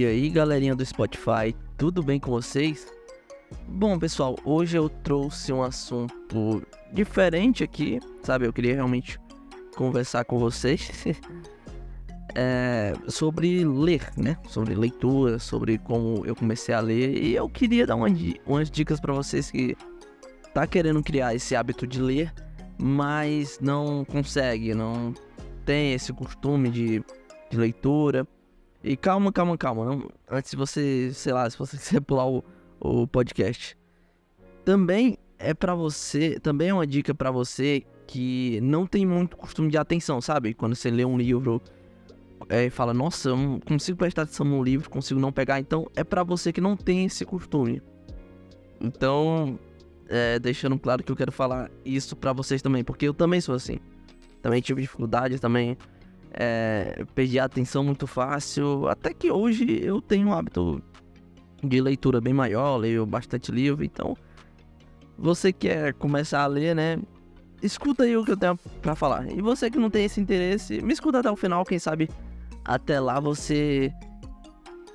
E aí, galerinha do Spotify, tudo bem com vocês? Bom, pessoal, hoje eu trouxe um assunto diferente aqui, sabe? Eu queria realmente conversar com vocês é, sobre ler, né? Sobre leitura, sobre como eu comecei a ler. E eu queria dar uma, umas dicas para vocês que tá querendo criar esse hábito de ler, mas não consegue, não tem esse costume de, de leitura. E calma, calma, calma. Não, antes de você, sei lá, se você quiser pular o, o podcast. Também é para você, também é uma dica para você que não tem muito costume de atenção, sabe? Quando você lê um livro é, e fala, nossa, eu consigo prestar atenção no livro, consigo não pegar. Então é para você que não tem esse costume. Então, é, deixando claro que eu quero falar isso para vocês também, porque eu também sou assim. Também tive dificuldades, também é, perdi a atenção muito fácil. Até que hoje eu tenho um hábito de leitura bem maior, leio bastante livro. Então, você quer começar a ler, né? Escuta aí o que eu tenho para falar. E você que não tem esse interesse, me escuta até o final, quem sabe até lá você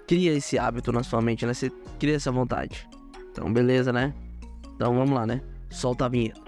cria esse hábito na sua mente, né? Você cria essa vontade. Então, beleza, né? Então vamos lá, né? Solta a vinheta.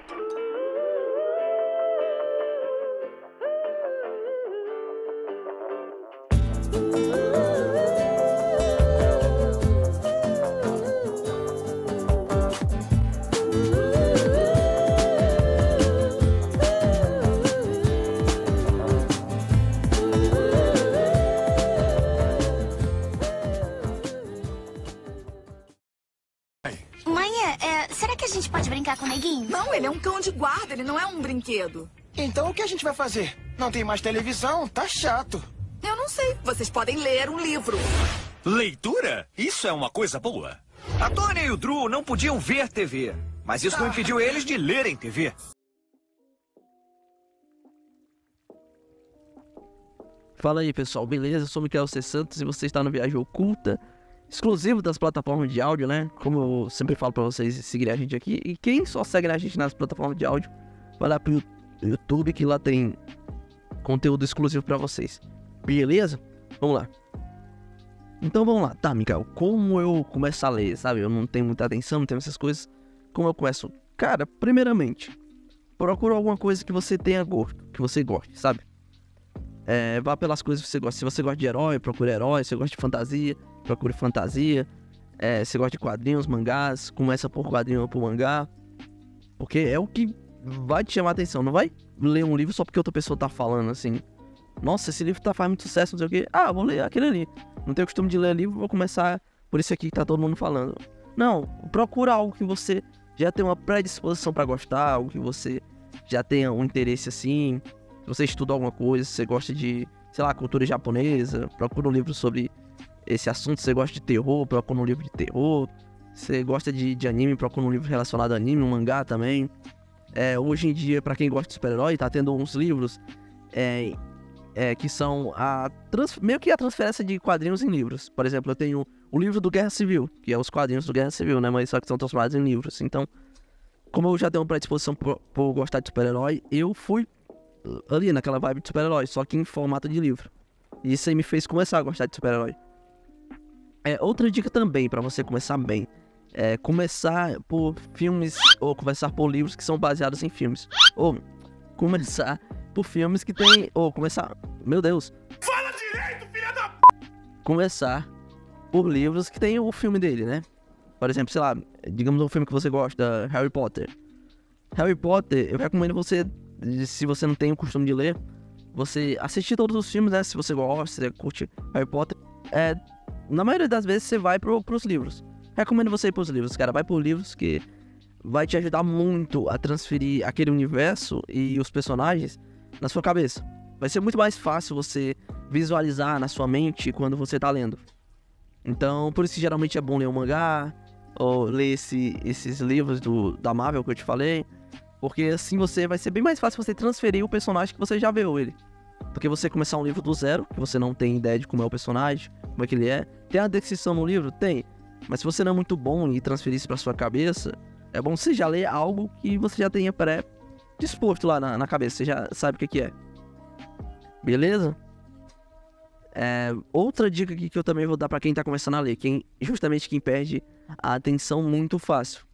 Ele é um cão de guarda, ele não é um brinquedo. Então o que a gente vai fazer? Não tem mais televisão? Tá chato. Eu não sei. Vocês podem ler um livro. Leitura? Isso é uma coisa boa. A Tônia e o Drew não podiam ver TV, mas isso não impediu eles de lerem TV. Fala aí pessoal, beleza? Eu sou Michael C. Santos e você está no Viagem Oculta exclusivo das plataformas de áudio, né? Como eu sempre falo para vocês seguirem a gente aqui. E quem só segue a gente nas plataformas de áudio, vai lá pro YouTube que lá tem conteúdo exclusivo para vocês. Beleza? Vamos lá. Então vamos lá, tá, Miguel? Como eu começo a ler, sabe? Eu não tenho muita atenção, não tenho essas coisas. Como eu começo? Cara, primeiramente, procura alguma coisa que você tenha gosto, que você goste, sabe? É, vá pelas coisas que você gosta. Se você gosta de herói, procure herói. Se você gosta de fantasia, procure fantasia. É, se gosta de quadrinhos, mangás, começa por quadrinho ou por mangá. Porque é o que vai te chamar a atenção. Não vai ler um livro só porque outra pessoa tá falando assim. Nossa, esse livro tá fazendo muito sucesso, não sei o quê. Ah, vou ler aquele ali. Não tenho costume de ler livro, vou começar por isso aqui que tá todo mundo falando. Não, procura algo que você já tem uma predisposição para gostar, algo que você já tenha um interesse assim, se você estuda alguma coisa, se você gosta de, sei lá, cultura japonesa, procura um livro sobre esse assunto. Você gosta de terror, procura um livro de terror. Você gosta de, de anime, procura um livro relacionado a anime, um mangá também. É, hoje em dia, para quem gosta de super-herói, tá tendo uns livros é, é, que são a trans, meio que a transferência de quadrinhos em livros. Por exemplo, eu tenho o livro do Guerra Civil, que é os quadrinhos do Guerra Civil, né? Mas só que são transformados em livros. Então, como eu já tenho uma predisposição por, por gostar de super-herói, eu fui ali naquela vibe de super-herói, só que em formato de livro. E isso aí me fez começar a gostar de super-herói. É, outra dica também para você começar bem é começar por filmes ou começar por livros que são baseados em filmes. Ou começar por filmes que tem ou começar, meu Deus. Fala direito, filha da Começar por livros que tem o filme dele, né? Por exemplo, sei lá, digamos um filme que você gosta, Harry Potter. Harry Potter, eu recomendo você se você não tem o costume de ler, você assistir todos os filmes, né? Se você gosta, se você curte Harry Potter, é, na maioria das vezes você vai pro, pros livros. Recomendo você ir pros livros, cara. Vai por livros que vai te ajudar muito a transferir aquele universo e os personagens na sua cabeça. Vai ser muito mais fácil você visualizar na sua mente quando você tá lendo. Então, por isso que geralmente é bom ler um mangá, ou ler esse, esses livros do, da Marvel que eu te falei. Porque assim você vai ser bem mais fácil você transferir o personagem que você já viu ele. Do que você começar um livro do zero, que você não tem ideia de como é o personagem, como é que ele é. Tem a descrição no livro? Tem. Mas se você não é muito bom e transferir isso pra sua cabeça, é bom você já ler algo que você já tenha pré-disposto lá na, na, cabeça, você já sabe o que, que é. Beleza? É, outra dica aqui que eu também vou dar pra quem tá começando a ler, quem, justamente quem perde a atenção muito fácil,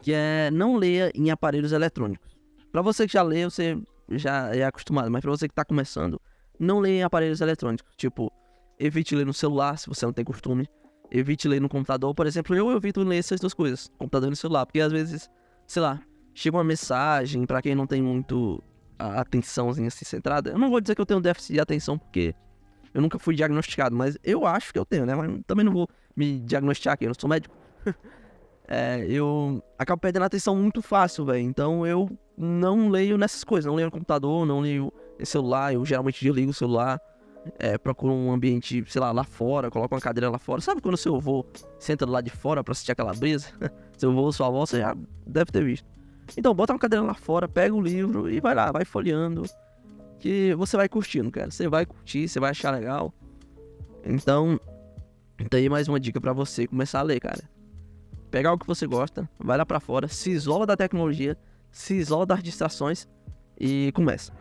que é não leia em aparelhos eletrônicos. Pra você que já lê, você já é acostumado, mas pra você que tá começando, não leia em aparelhos eletrônicos. Tipo, evite ler no celular, se você não tem costume. Evite ler no computador. Por exemplo, eu evito ler essas duas coisas, computador e no celular, porque às vezes, sei lá, chega uma mensagem pra quem não tem muito a atençãozinha assim centrada. Eu não vou dizer que eu tenho déficit de atenção, porque eu nunca fui diagnosticado, mas eu acho que eu tenho, né? Mas também não vou me diagnosticar aqui, eu não sou médico. é, eu acabo perdendo atenção muito fácil, velho. Então eu não leio nessas coisas, não leio no computador, não leio no celular. Eu geralmente desligo o celular, é, procuro um ambiente, sei lá, lá fora, coloco uma cadeira lá fora. Sabe quando seu avô senta lado de fora pra assistir aquela brisa? seu avô, sua avó, você já deve ter visto. Então, bota uma cadeira lá fora, pega o livro e vai lá, vai folheando. Que você vai curtindo, cara. Você vai curtir, você vai achar legal. Então, tá aí mais uma dica para você começar a ler, cara. Pegar o que você gosta, vai lá para fora, se isola da tecnologia, se isola das distrações e começa.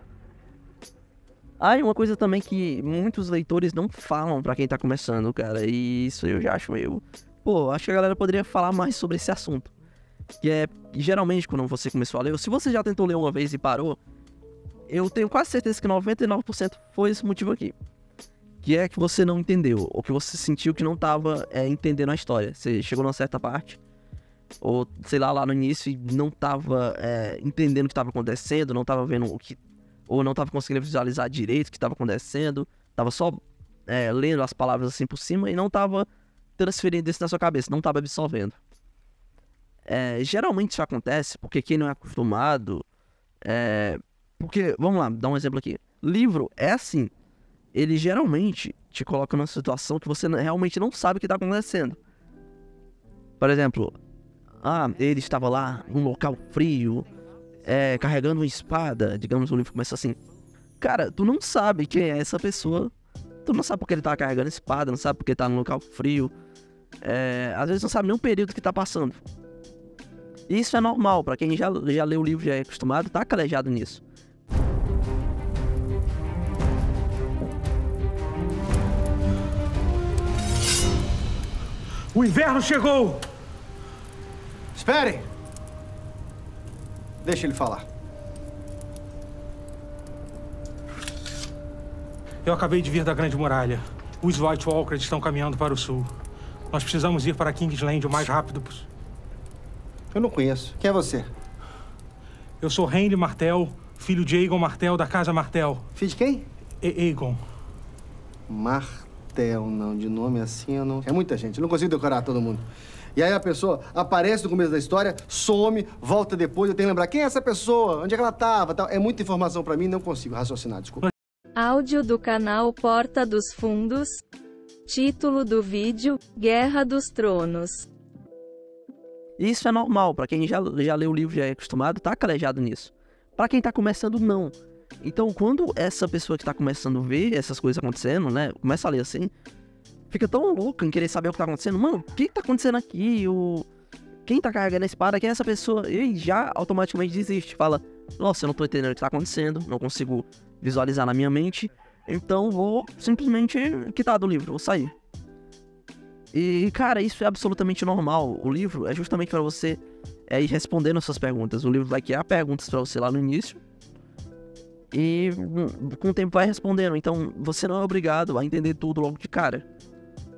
Ah, e uma coisa também que muitos leitores não falam para quem tá começando, cara, e isso eu já acho meio. Pô, acho que a galera poderia falar mais sobre esse assunto. Que é, geralmente, quando você começou a ler, ou se você já tentou ler uma vez e parou, eu tenho quase certeza que 99% foi esse motivo aqui. Que é que você não entendeu, ou que você sentiu que não estava é, entendendo a história. Você chegou numa certa parte, ou sei lá, lá no início, e não estava é, entendendo o que estava acontecendo, não estava vendo o que. Ou não estava conseguindo visualizar direito o que estava acontecendo, estava só é, lendo as palavras assim por cima e não estava transferindo isso na sua cabeça, não estava absorvendo. É, geralmente isso acontece porque quem não é acostumado. É, porque, vamos lá, dar um exemplo aqui. Livro é assim. Ele geralmente te coloca numa situação que você realmente não sabe o que está acontecendo. Por exemplo, ah, ele estava lá num local frio, é, carregando uma espada. Digamos, o livro começa assim. Cara, tu não sabe quem é essa pessoa. Tu não sabe porque ele tá carregando espada, não sabe porque ele tá num local frio. É, às vezes não sabe nem o período que tá passando. Isso é normal, para quem já, já leu o livro já é acostumado, tá calejado nisso. O inverno chegou! Esperem! Deixa ele falar. Eu acabei de vir da Grande Muralha. Os White Walkers estão caminhando para o sul. Nós precisamos ir para Kingsland o mais rápido possível. Eu não conheço. Quem é você? Eu sou Henry Martel, filho de Aegon Martel, da Casa Martel. Filho de quem? E Aegon. Martel, não. De nome assim eu não... É muita gente. Eu não consigo decorar todo mundo. E aí a pessoa aparece no começo da história, some, volta depois. Eu tenho que lembrar quem é essa pessoa, onde é que ela estava. Tal. É muita informação para mim, não consigo raciocinar, desculpa. Áudio do canal Porta dos Fundos. Título do vídeo: Guerra dos Tronos. Isso é normal, para quem já, já leu o livro já é acostumado, tá calejado nisso. Para quem tá começando, não. Então, quando essa pessoa que tá começando a ver essas coisas acontecendo, né, começa a ler assim, fica tão louco em querer saber o que tá acontecendo. Mano, o que, tá acontecendo aqui? O... Quem tá carregando a espada? Quem é essa pessoa? E já automaticamente desiste. Fala, nossa, eu não tô entendendo o que tá acontecendo, não consigo visualizar na minha mente, então vou simplesmente quitar do livro, vou sair. E, cara, isso é absolutamente normal. O livro é justamente para você é, ir respondendo essas perguntas. O livro vai criar perguntas para você lá no início. E hum, com o tempo vai respondendo. Então você não é obrigado a entender tudo logo de cara.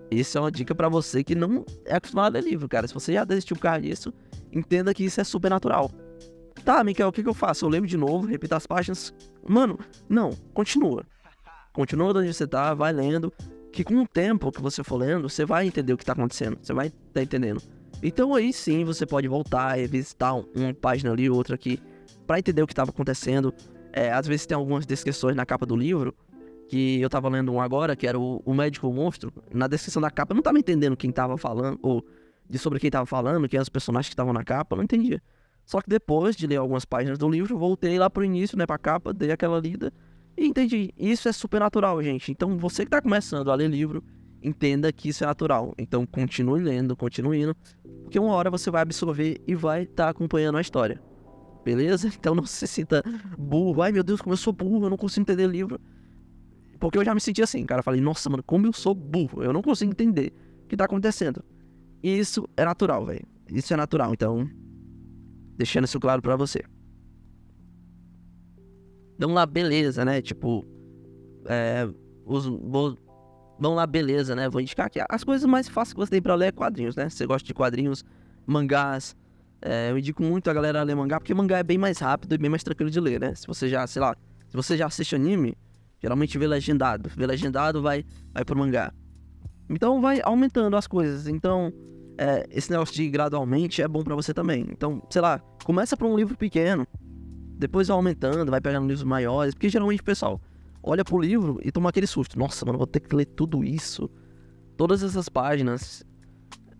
Isso é uma dica para você que não é acostumado a ler livro, cara. Se você já desistiu por causa disso, entenda que isso é super natural. Tá, Mikael, o que, que eu faço? Eu lembro de novo, repito as páginas. Mano, não, continua. Continua onde você tá, vai lendo que com o tempo que você for lendo, você vai entender o que tá acontecendo, você vai tá entendendo. Então aí sim você pode voltar, revisitar uma página ali, outra aqui, para entender o que estava acontecendo. É, às vezes tem algumas descrições na capa do livro, que eu tava lendo um agora, que era o, o Médico Monstro. Na descrição da capa eu não tava entendendo quem tava falando, ou de sobre quem tava falando, quem eram os personagens que estavam na capa, eu não entendia. Só que depois de ler algumas páginas do livro, voltei lá pro início, né, pra capa, dei aquela lida e entendi. Isso é super natural, gente. Então, você que está começando a ler livro, entenda que isso é natural. Então, continue lendo, continue indo, porque uma hora você vai absorver e vai estar tá acompanhando a história. Beleza? Então, não se sinta burro. Ai, meu Deus, como eu sou burro, eu não consigo entender livro. Porque eu já me senti assim, cara. Falei, nossa, mano, como eu sou burro. Eu não consigo entender o que tá acontecendo. E isso é natural, velho. Isso é natural, então. Deixando isso claro pra você. Vamos lá, beleza, né? Tipo. É. Os, vou, vamos lá, beleza, né? Vou indicar aqui. As coisas mais fáceis que você tem pra ler é quadrinhos, né? Você gosta de quadrinhos, mangás. É, eu indico muito a galera a ler mangá, porque mangá é bem mais rápido e bem mais tranquilo de ler, né? Se você já, sei lá, se você já assiste anime, geralmente vê legendado. Vê legendado, vai, vai pro mangá. Então vai aumentando as coisas. Então, é, esse negócio de gradualmente é bom para você também. Então, sei lá, começa por um livro pequeno, depois vai aumentando, vai pegando livros maiores, porque geralmente, pessoal, olha pro livro e toma aquele susto. Nossa, mano, vou ter que ler tudo isso. Todas essas páginas.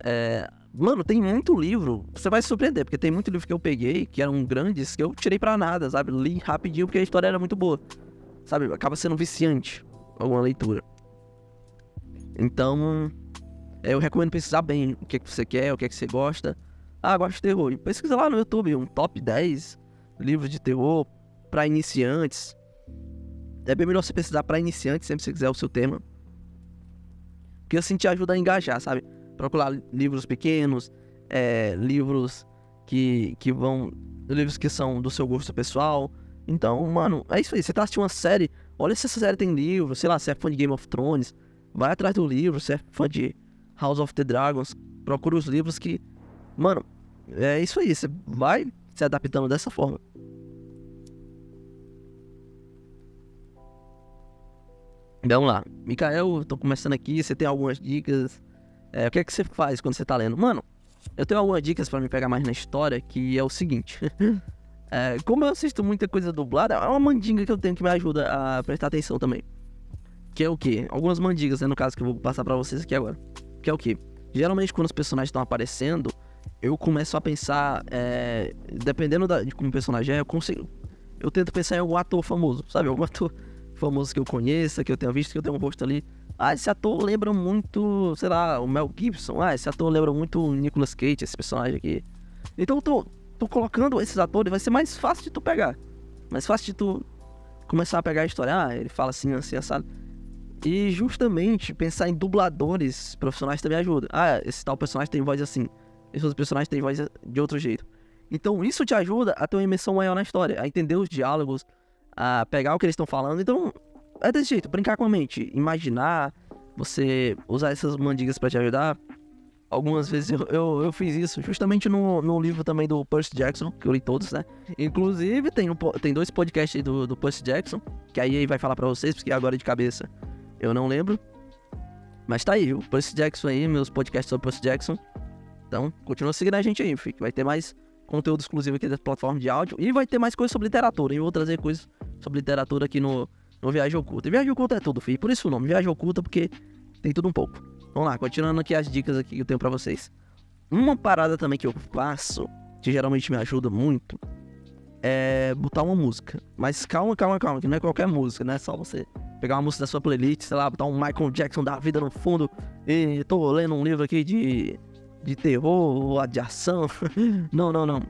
É... Mano, tem muito livro. Você vai se surpreender, porque tem muito livro que eu peguei, que eram grandes, que eu tirei pra nada, sabe? Li rapidinho porque a história era muito boa. Sabe? Acaba sendo viciante alguma leitura. Então, eu recomendo pesquisar bem o que, é que você quer, o que, é que você gosta. Ah, gosto de terror. Pesquisa lá no YouTube um top 10 livros de terror para iniciantes. É bem melhor você pesquisar para iniciantes, sempre que você quiser o seu tema. Porque assim te ajuda a engajar, sabe? Procurar livros pequenos, é, livros que, que vão. livros que são do seu gosto pessoal. Então, mano, é isso aí. Você tá assistindo uma série, olha se essa série tem livro, sei lá, se é fã de Game of Thrones, vai atrás do livro, se é fã de House of the Dragons, procura os livros que. Mano, é isso aí. Você vai se adaptando dessa forma. Vamos lá. Mikael, tô começando aqui. Você tem algumas dicas? É, o que é que você faz quando você tá lendo? Mano, eu tenho algumas dicas para me pegar mais na história, que é o seguinte. é, como eu assisto muita coisa dublada, é uma mandinga que eu tenho que me ajuda a prestar atenção também. Que é o quê? Algumas mandigas, né, no caso, que eu vou passar para vocês aqui agora. Que é o quê? Geralmente quando os personagens estão aparecendo, eu começo a pensar, é, dependendo da, de como o personagem é, eu consigo. Eu tento pensar em algum ator famoso, sabe? Algum ator famoso que eu conheça, que eu tenha visto, que eu tenha um rosto ali. Ah, esse ator lembra muito, sei lá, o Mel Gibson. Ah, esse ator lembra muito o Nicolas Cage, esse personagem aqui. Então eu tô, tô colocando esses atores, vai ser mais fácil de tu pegar. Mais fácil de tu começar a pegar a história. Ah, ele fala assim, assim, assado. E justamente pensar em dubladores profissionais também ajuda. Ah, esse tal personagem tem voz assim. Esse outro personagem tem voz de outro jeito. Então isso te ajuda a ter uma imersão maior na história, a entender os diálogos, a pegar o que eles estão falando. Então, é desse jeito, brincar com a mente, imaginar, você usar essas mandigas para te ajudar. Algumas vezes eu, eu, eu, fiz isso, justamente no, no livro também do Percy Jackson, que eu li todos, né? Inclusive, tem, um, tem dois podcasts do, do Percy Jackson, que aí vai falar para vocês, porque agora de cabeça eu não lembro. Mas tá aí, o Percy Jackson aí, meus podcasts sobre Percy Jackson. Então, continua seguindo a gente aí, fique. Vai ter mais conteúdo exclusivo aqui da plataforma de áudio. E vai ter mais coisas sobre literatura. E eu vou trazer coisas sobre literatura aqui no, no Viagem Oculta. E Viagem Oculta é tudo, filho. Por isso o nome, Viagem Oculta, porque tem tudo um pouco. Vamos lá, continuando aqui as dicas aqui que eu tenho pra vocês. Uma parada também que eu faço, que geralmente me ajuda muito, é botar uma música. Mas calma, calma, calma, que não é qualquer música, não é só você pegar uma música da sua playlist, sei lá, botar um Michael Jackson da vida no fundo. E tô lendo um livro aqui de, de terror de ação. não, não, não.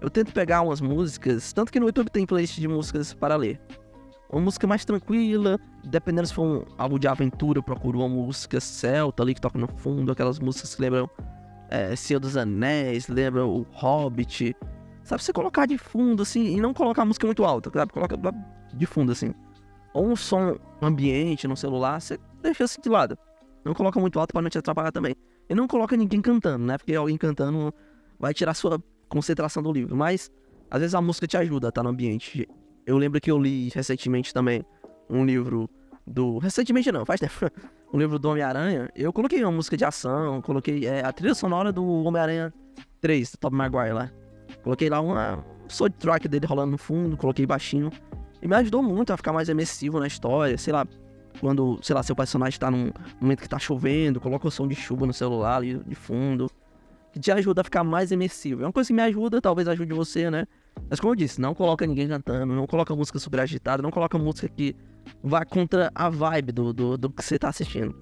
Eu tento pegar umas músicas, tanto que no YouTube tem playlist de músicas para ler. Uma música mais tranquila, dependendo se for um, algo de aventura, eu procuro uma música celta ali que toca no fundo, aquelas músicas que lembram é, Senhor dos Anéis, lembram o Hobbit. Sabe, você colocar de fundo assim, e não colocar a música muito alta, sabe? Coloca de fundo assim ou um som ambiente no celular, você deixa assim de lado. Não coloca muito alto para não te atrapalhar também. E não coloca ninguém cantando, né? Porque alguém cantando vai tirar sua concentração do livro. Mas às vezes a música te ajuda a estar no ambiente. Eu lembro que eu li recentemente também um livro do. Recentemente não, faz tempo. um livro do Homem-Aranha. Eu coloquei uma música de ação, coloquei é, a trilha sonora do Homem-Aranha 3, do Top Maguire lá. Coloquei lá uma soundtrack dele rolando no fundo, coloquei baixinho. E me ajudou muito a ficar mais imersivo na história, sei lá, quando, sei lá, seu personagem tá num momento que tá chovendo, coloca o som de chuva no celular ali de fundo, que te ajuda a ficar mais imersivo. É uma coisa que me ajuda, talvez ajude você, né? Mas como eu disse, não coloca ninguém cantando, não coloca música super agitada, não coloca música que vá contra a vibe do, do, do que você tá assistindo.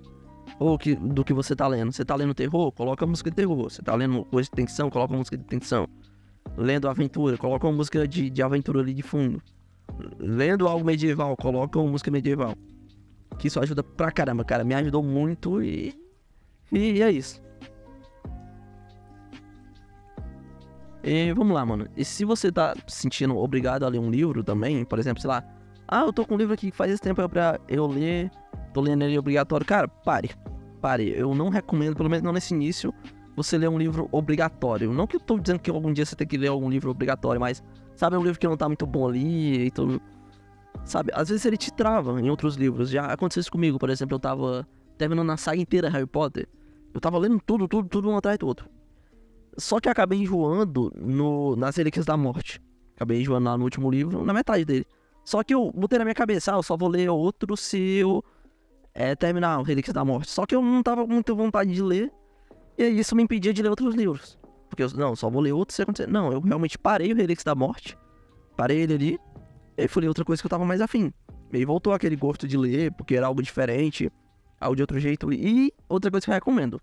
Ou que, do que você tá lendo. Você tá lendo terror, coloca música de terror. Você tá lendo coisa de tensão, coloca música de tensão. Lendo aventura, coloca uma música de, de aventura ali de fundo lendo algo medieval, coloca uma música medieval. Que isso ajuda pra caramba, cara. Me ajudou muito e. E é isso. E vamos lá, mano. E se você tá se sentindo obrigado a ler um livro também, por exemplo, sei lá, ah, eu tô com um livro aqui que faz esse tempo pra eu ler, tô lendo ele obrigatório. Cara, pare. Pare. Eu não recomendo, pelo menos não nesse início, você ler um livro obrigatório. Não que eu tô dizendo que algum dia você tem que ler algum livro obrigatório, mas sabe, é um livro que não tá muito bom ali e tudo. Sabe, às vezes ele te trava em outros livros. Já aconteceu isso comigo, por exemplo, eu tava terminando a saga inteira Harry Potter. Eu tava lendo tudo, tudo, tudo um atrás do outro. Só que acabei enjoando no, nas Relíquias da Morte. Acabei enjoando lá no último livro, na metade dele. Só que eu botei na minha cabeça, ah, eu só vou ler outro se eu é, terminar o Relíquias da Morte. Só que eu não tava com muita vontade de ler. E isso me impedia de ler outros livros. Porque eu, não, só vou ler outro se acontecer. Não, eu realmente parei o Relíquias da Morte. Parei ele ali. E fui ler outra coisa que eu tava mais afim. E aí voltou aquele gosto de ler, porque era algo diferente, algo de outro jeito. E outra coisa que eu recomendo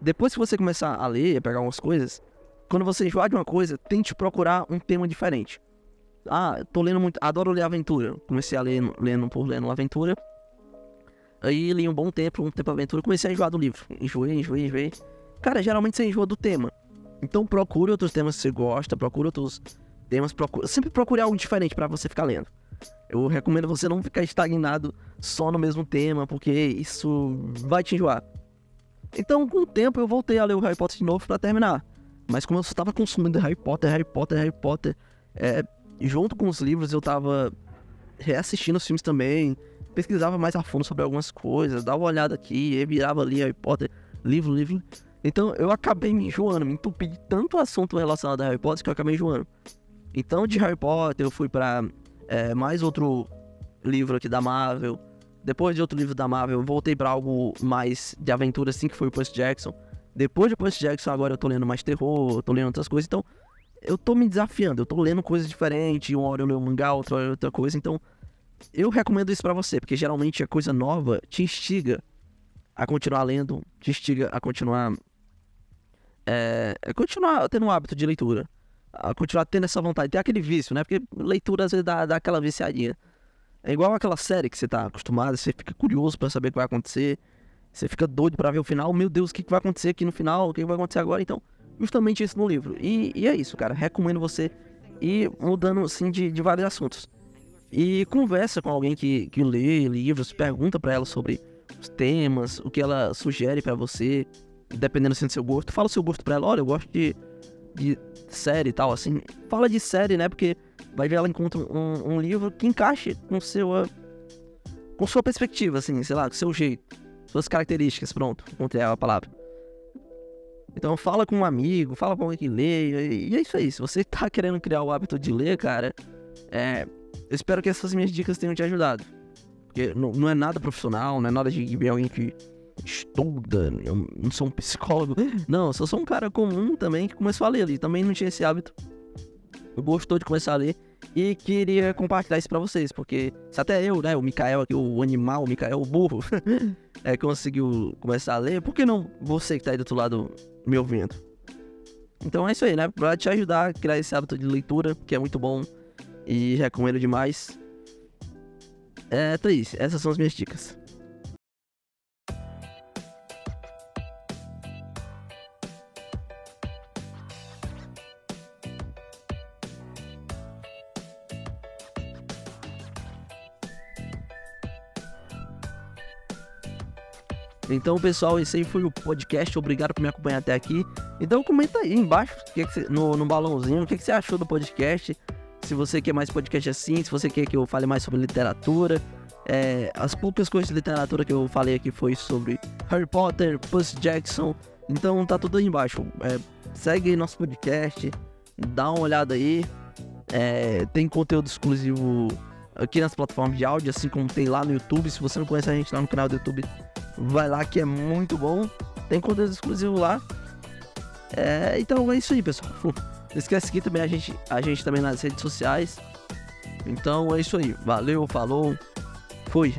depois que você começar a ler, a pegar algumas coisas, quando você enjoar de uma coisa, tente procurar um tema diferente. Ah, tô lendo muito, adoro ler aventura. Comecei a ler lendo por lendo aventura. Aí li um bom tempo, um tempo aventura, comecei a enjoar do livro. Enjoei, enjoei, enjoei. Cara, geralmente você enjoa do tema. Então procure outros temas que você gosta, procure outros temas, procure, sempre procure algo diferente para você ficar lendo. Eu recomendo você não ficar estagnado só no mesmo tema, porque isso vai te enjoar. Então, com o tempo, eu voltei a ler o Harry Potter de novo para terminar. Mas como eu estava consumindo Harry Potter, Harry Potter, Harry Potter, é, junto com os livros eu estava reassistindo os filmes também, pesquisava mais a fundo sobre algumas coisas, dava uma olhada aqui, virava ali Harry Potter, livro, livro. Então eu acabei me enjoando, me entupi de tanto assunto relacionado a Harry Potter que eu acabei enjoando. Então de Harry Potter eu fui para é, mais outro livro aqui da Marvel, depois de outro livro da Marvel, eu voltei para algo mais de aventura, assim, que foi o Percy Jackson. Depois de Percy Jackson, agora eu tô lendo mais terror, tô lendo outras coisas. Então, eu tô me desafiando, eu tô lendo coisas diferentes. Uma hora eu leio um mangá, outra hora outra coisa. Então, eu recomendo isso para você, porque geralmente a coisa nova te instiga a continuar lendo, te instiga a continuar. É, a continuar tendo um hábito de leitura. A continuar tendo essa vontade, ter aquele vício, né? Porque leitura às vezes dá, dá aquela viciadinha. É igual aquela série que você tá acostumado, você fica curioso para saber o que vai acontecer. Você fica doido para ver o final. Meu Deus, o que, vai acontecer aqui no final? O que, vai acontecer agora? Então, justamente isso no livro. E, e é isso, cara. Recomendo você ir mudando, assim, de, de vários assuntos. E conversa com alguém que, que lê livros, pergunta para ela sobre os temas, o que ela sugere para você, dependendo assim, do seu gosto. Fala o seu gosto pra ela. Olha, eu gosto de, de série e tal, assim. Fala de série, né? Porque vai ver ela encontra um, um livro que encaixe com seu com sua perspectiva, assim, sei lá, com seu jeito, suas características, pronto, encontrei a palavra. Então fala com um amigo, fala com alguém que lê, e é isso aí. Se você tá querendo criar o hábito de ler, cara, é, eu espero que essas minhas dicas tenham te ajudado. Porque não, não é nada profissional, não é nada de alguém que estuda, eu não sou um psicólogo. Não, eu só sou um cara comum também que começou a ler ali. Também não tinha esse hábito. Eu gostou de começar a ler e queria compartilhar isso pra vocês, porque se até eu, né, o Mikael aqui, o animal, o Mikael, o burro, é, conseguiu começar a ler, por que não você que tá aí do outro lado me ouvindo? Então é isso aí, né? Pra te ajudar a criar esse hábito de leitura, que é muito bom e recomendo demais. É, Thaís, essas são as minhas dicas. Então, pessoal, esse aí foi o podcast. Obrigado por me acompanhar até aqui. Então, comenta aí embaixo que que no, no balãozinho o que, que você achou do podcast. Se você quer mais podcast assim, se você quer que eu fale mais sobre literatura. É, as poucas coisas de literatura que eu falei aqui foi sobre Harry Potter, Percy Jackson. Então tá tudo aí embaixo. É, segue nosso podcast, dá uma olhada aí. É, tem conteúdo exclusivo aqui nas plataformas de áudio, assim como tem lá no YouTube. Se você não conhece a gente lá no canal do YouTube, vai lá que é muito bom. Tem conteúdo exclusivo lá. É, então é isso aí, pessoal. Não esquece que também a gente, a gente também nas redes sociais. Então é isso aí. Valeu, falou, fui.